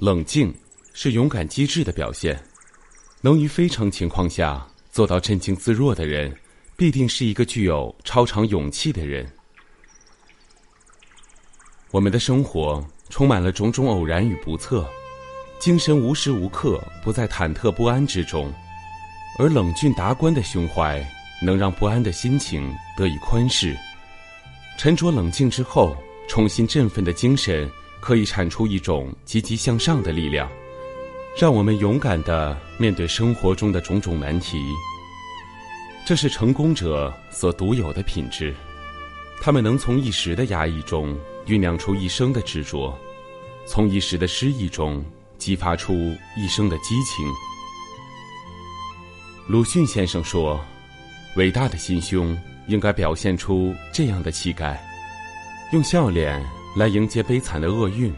冷静是勇敢机智的表现，能于非常情况下。做到镇静自若的人，必定是一个具有超常勇气的人。我们的生活充满了种种偶然与不测，精神无时无刻不在忐忑不安之中，而冷峻达观的胸怀，能让不安的心情得以宽释。沉着冷静之后，重新振奋的精神，可以产出一种积极向上的力量。让我们勇敢的面对生活中的种种难题。这是成功者所独有的品质，他们能从一时的压抑中酝酿出一生的执着，从一时的失意中激发出一生的激情。鲁迅先生说：“伟大的心胸应该表现出这样的气概，用笑脸来迎接悲惨的厄运，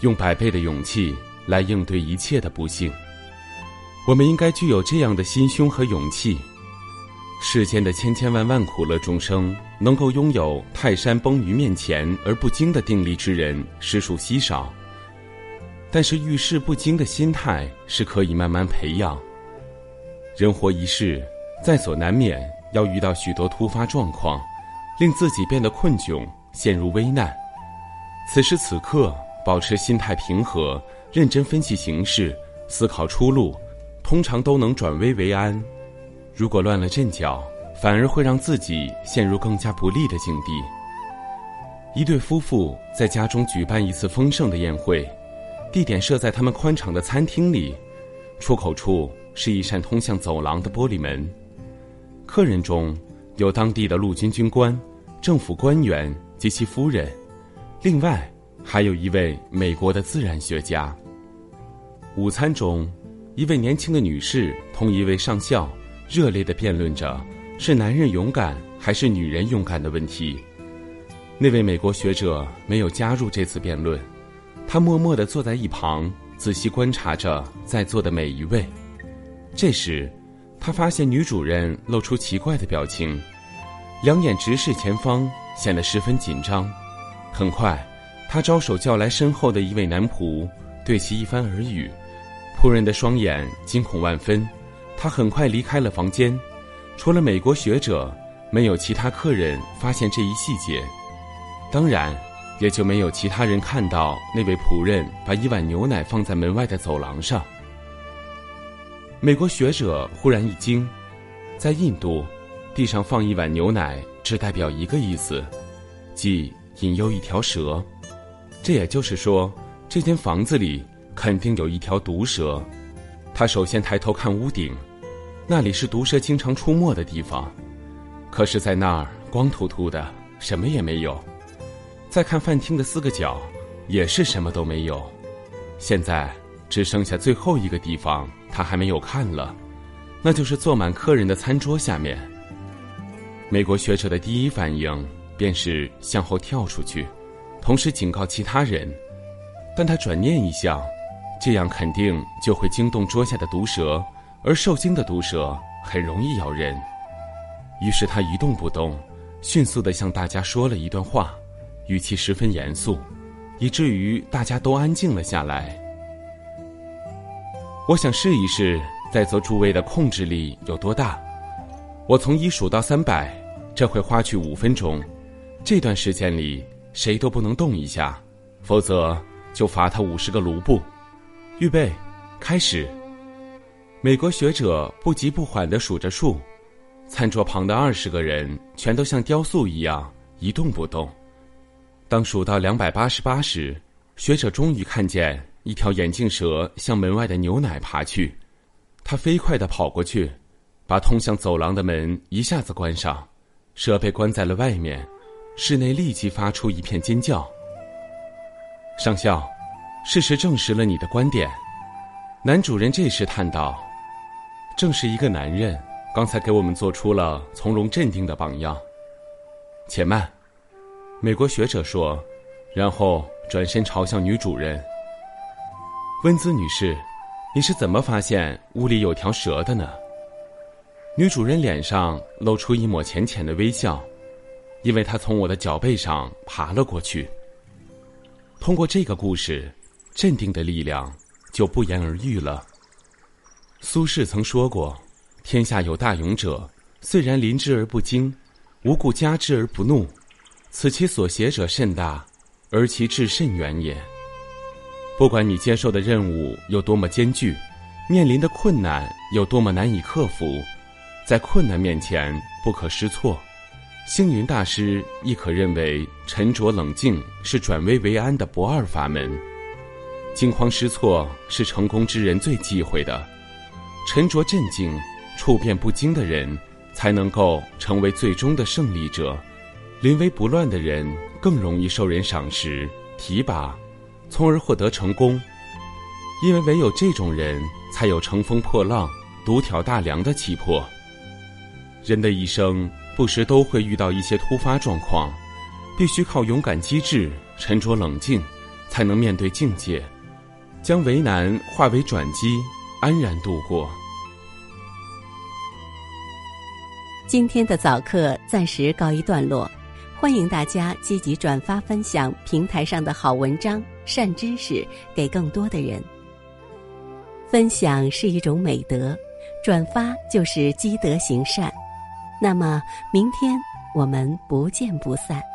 用百倍的勇气。”来应对一切的不幸，我们应该具有这样的心胸和勇气。世间的千千万万苦乐众生，能够拥有泰山崩于面前而不惊的定力之人，实属稀少。但是遇事不惊的心态是可以慢慢培养。人活一世，在所难免要遇到许多突发状况，令自己变得困窘，陷入危难。此时此刻，保持心态平和。认真分析形势，思考出路，通常都能转危为安。如果乱了阵脚，反而会让自己陷入更加不利的境地。一对夫妇在家中举办一次丰盛的宴会，地点设在他们宽敞的餐厅里，出口处是一扇通向走廊的玻璃门。客人中有当地的陆军军官、政府官员及其夫人，另外还有一位美国的自然学家。午餐中，一位年轻的女士同一位上校热烈的辩论着是男人勇敢还是女人勇敢的问题。那位美国学者没有加入这次辩论，他默默的坐在一旁，仔细观察着在座的每一位。这时，他发现女主人露出奇怪的表情，两眼直视前方，显得十分紧张。很快，他招手叫来身后的一位男仆，对其一番耳语。仆人的双眼惊恐万分，他很快离开了房间。除了美国学者，没有其他客人发现这一细节，当然，也就没有其他人看到那位仆人把一碗牛奶放在门外的走廊上。美国学者忽然一惊，在印度，地上放一碗牛奶只代表一个意思，即引诱一条蛇。这也就是说，这间房子里。肯定有一条毒蛇，他首先抬头看屋顶，那里是毒蛇经常出没的地方。可是，在那儿光秃秃的，什么也没有。再看饭厅的四个角，也是什么都没有。现在只剩下最后一个地方，他还没有看了，那就是坐满客人的餐桌下面。美国学者的第一反应便是向后跳出去，同时警告其他人，但他转念一想。这样肯定就会惊动桌下的毒蛇，而受惊的毒蛇很容易咬人。于是他一动不动，迅速地向大家说了一段话，语气十分严肃，以至于大家都安静了下来。我想试一试在座诸位的控制力有多大。我从一数到三百，这会花去五分钟。这段时间里谁都不能动一下，否则就罚他五十个卢布。预备，开始。美国学者不急不缓地数着数，餐桌旁的二十个人全都像雕塑一样一动不动。当数到两百八十八时，学者终于看见一条眼镜蛇向门外的牛奶爬去，他飞快地跑过去，把通向走廊的门一下子关上，蛇被关在了外面，室内立即发出一片尖叫。上校，事实证实了你的观点。男主人这时叹道：“正是一个男人，刚才给我们做出了从容镇定的榜样。”且慢，美国学者说，然后转身朝向女主人：“温兹女士，你是怎么发现屋里有条蛇的呢？”女主人脸上露出一抹浅浅的微笑，因为他从我的脚背上爬了过去。通过这个故事，镇定的力量就不言而喻了。苏轼曾说过：“天下有大勇者，虽然临之而不惊，无故加之而不怒，此其所挟者甚大，而其志甚远也。”不管你接受的任务有多么艰巨，面临的困难有多么难以克服，在困难面前不可失措。星云大师亦可认为，沉着冷静是转危为安的不二法门。惊慌失措是成功之人最忌讳的，沉着镇静、处变不惊的人，才能够成为最终的胜利者。临危不乱的人更容易受人赏识、提拔，从而获得成功。因为唯有这种人才有乘风破浪、独挑大梁的气魄。人的一生。不时都会遇到一些突发状况，必须靠勇敢机智、沉着冷静，才能面对境界，将为难化为转机，安然度过。今天的早课暂时告一段落，欢迎大家积极转发分享平台上的好文章、善知识给更多的人。分享是一种美德，转发就是积德行善。那么，明天我们不见不散。